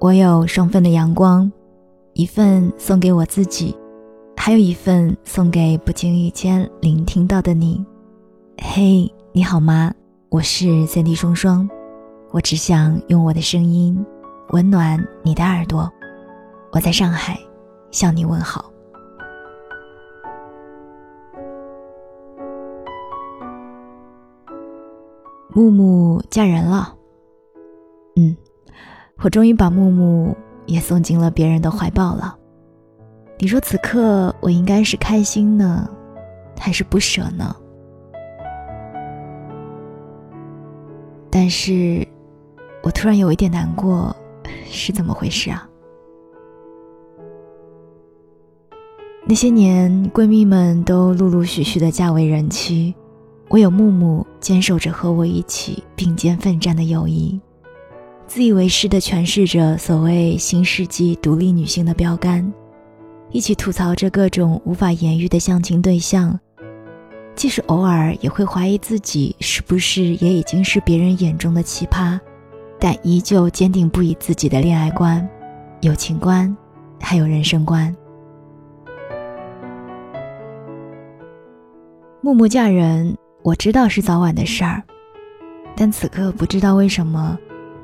我有双份的阳光，一份送给我自己，还有一份送给不经意间聆听到的你。嘿，你好吗？我是三 D 双双，我只想用我的声音温暖你的耳朵。我在上海向你问好。木木嫁人了，嗯，我终于把木木也送进了别人的怀抱了。你说此刻我应该是开心呢，还是不舍呢？但是，我突然有一点难过，是怎么回事啊？那些年，闺蜜们都陆陆续续的嫁为人妻，唯有木木坚守着和我一起并肩奋战的友谊，自以为是的诠释着所谓新世纪独立女性的标杆，一起吐槽着各种无法言喻的相亲对象。即使偶尔也会怀疑自己是不是也已经是别人眼中的奇葩，但依旧坚定不移自己的恋爱观、友情观，还有人生观。木木嫁人，我知道是早晚的事儿，但此刻不知道为什么，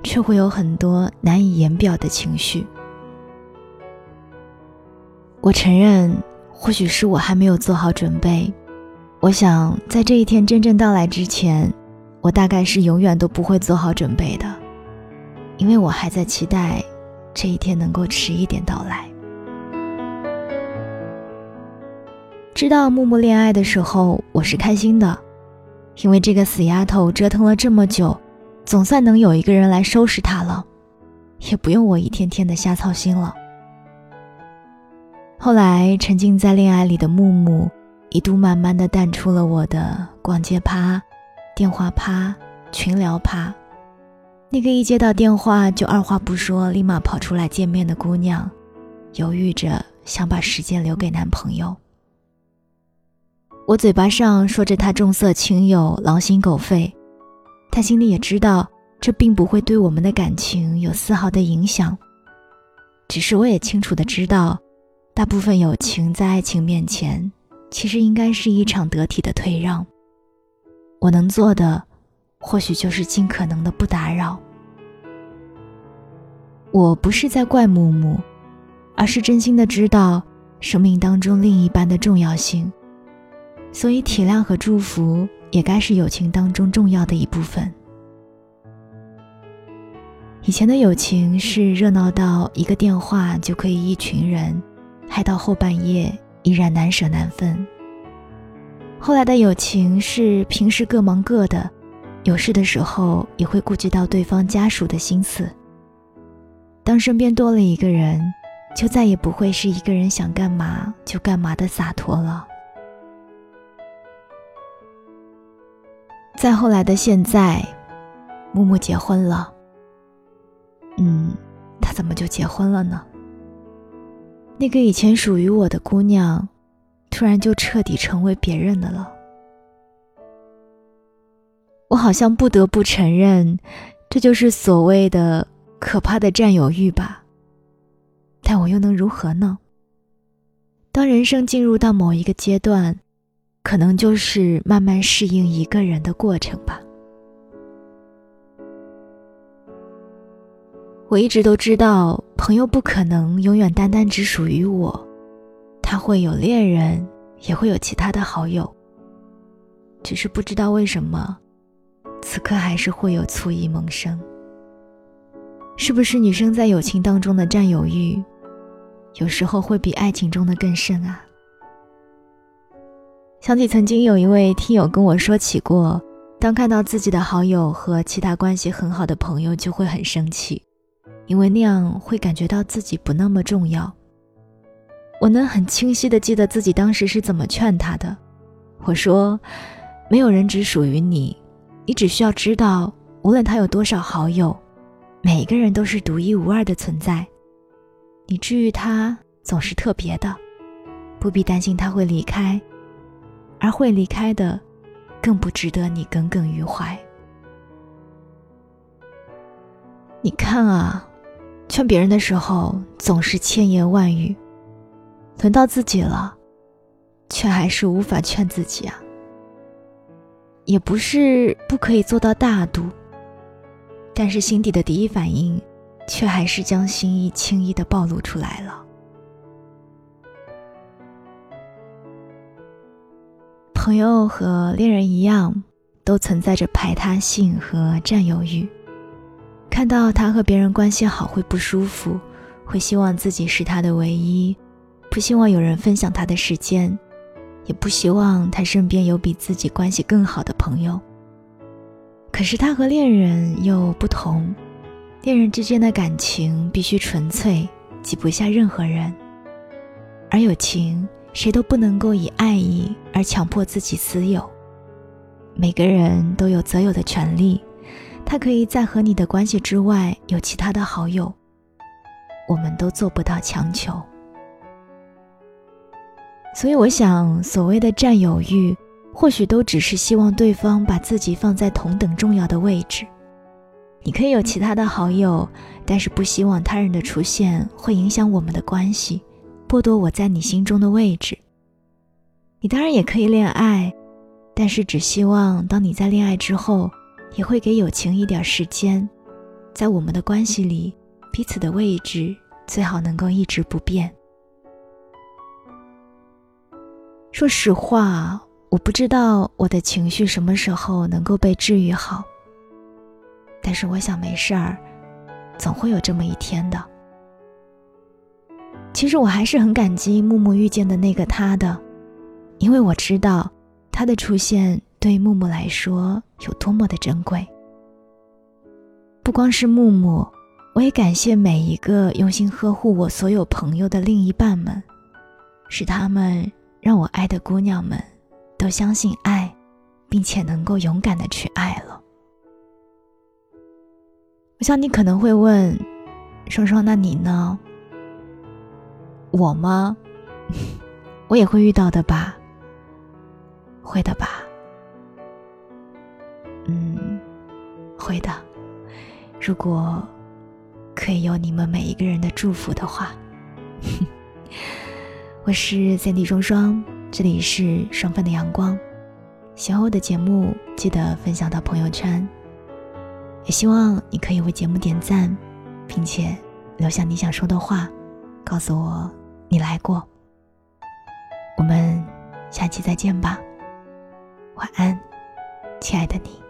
却会有很多难以言表的情绪。我承认，或许是我还没有做好准备。我想，在这一天真正到来之前，我大概是永远都不会做好准备的，因为我还在期待这一天能够迟一点到来。知道木木恋爱的时候，我是开心的，因为这个死丫头折腾了这么久，总算能有一个人来收拾他了，也不用我一天天的瞎操心了。后来沉浸在恋爱里的木木。一度慢慢的淡出了我的逛街趴、电话趴、群聊趴，那个一接到电话就二话不说立马跑出来见面的姑娘，犹豫着想把时间留给男朋友。我嘴巴上说着他重色轻友、狼心狗肺，他心里也知道这并不会对我们的感情有丝毫的影响。只是我也清楚的知道，大部分友情在爱情面前。其实应该是一场得体的退让。我能做的，或许就是尽可能的不打扰。我不是在怪木木，而是真心的知道生命当中另一半的重要性，所以体谅和祝福也该是友情当中重要的一部分。以前的友情是热闹到一个电话就可以一群人，嗨到后半夜。依然难舍难分。后来的友情是平时各忙各的，有事的时候也会顾及到对方家属的心思。当身边多了一个人，就再也不会是一个人想干嘛就干嘛的洒脱了。再后来的现在，木木结婚了。嗯，他怎么就结婚了呢？那个以前属于我的姑娘，突然就彻底成为别人的了。我好像不得不承认，这就是所谓的可怕的占有欲吧。但我又能如何呢？当人生进入到某一个阶段，可能就是慢慢适应一个人的过程吧。我一直都知道，朋友不可能永远单单只属于我，他会有恋人，也会有其他的好友。只是不知道为什么，此刻还是会有醋意萌生。是不是女生在友情当中的占有欲，有时候会比爱情中的更深啊？想起曾经有一位听友跟我说起过，当看到自己的好友和其他关系很好的朋友，就会很生气。因为那样会感觉到自己不那么重要。我能很清晰的记得自己当时是怎么劝他的。我说：“没有人只属于你，你只需要知道，无论他有多少好友，每个人都是独一无二的存在。你治愈他总是特别的，不必担心他会离开，而会离开的，更不值得你耿耿于怀。你看啊。”劝别人的时候总是千言万语，轮到自己了，却还是无法劝自己啊。也不是不可以做到大度，但是心底的第一反应，却还是将心意轻易的暴露出来了。朋友和恋人一样，都存在着排他性和占有欲。看到他和别人关系好会不舒服，会希望自己是他的唯一，不希望有人分享他的时间，也不希望他身边有比自己关系更好的朋友。可是他和恋人又不同，恋人之间的感情必须纯粹，挤不下任何人，而友情。谁都不能够以爱意而强迫自己私有。每个人都有择友的权利，他可以在和你的关系之外有其他的好友。我们都做不到强求。所以，我想，所谓的占有欲，或许都只是希望对方把自己放在同等重要的位置。你可以有其他的好友，但是不希望他人的出现会影响我们的关系。剥夺我在你心中的位置。你当然也可以恋爱，但是只希望当你在恋爱之后，也会给友情一点时间，在我们的关系里，彼此的位置最好能够一直不变。说实话，我不知道我的情绪什么时候能够被治愈好，但是我想没事儿，总会有这么一天的。其实我还是很感激木木遇见的那个他的，因为我知道他的出现对木木来说有多么的珍贵。不光是木木，我也感谢每一个用心呵护我所有朋友的另一半们，是他们让我爱的姑娘们都相信爱，并且能够勇敢的去爱了。我想你可能会问，双双，那你呢？我吗？我也会遇到的吧。会的吧。嗯，会的。如果可以有你们每一个人的祝福的话。我是三弟双双，这里是双份的阳光。喜欢我的节目，记得分享到朋友圈。也希望你可以为节目点赞，并且留下你想说的话，告诉我。你来过，我们下期再见吧。晚安，亲爱的你。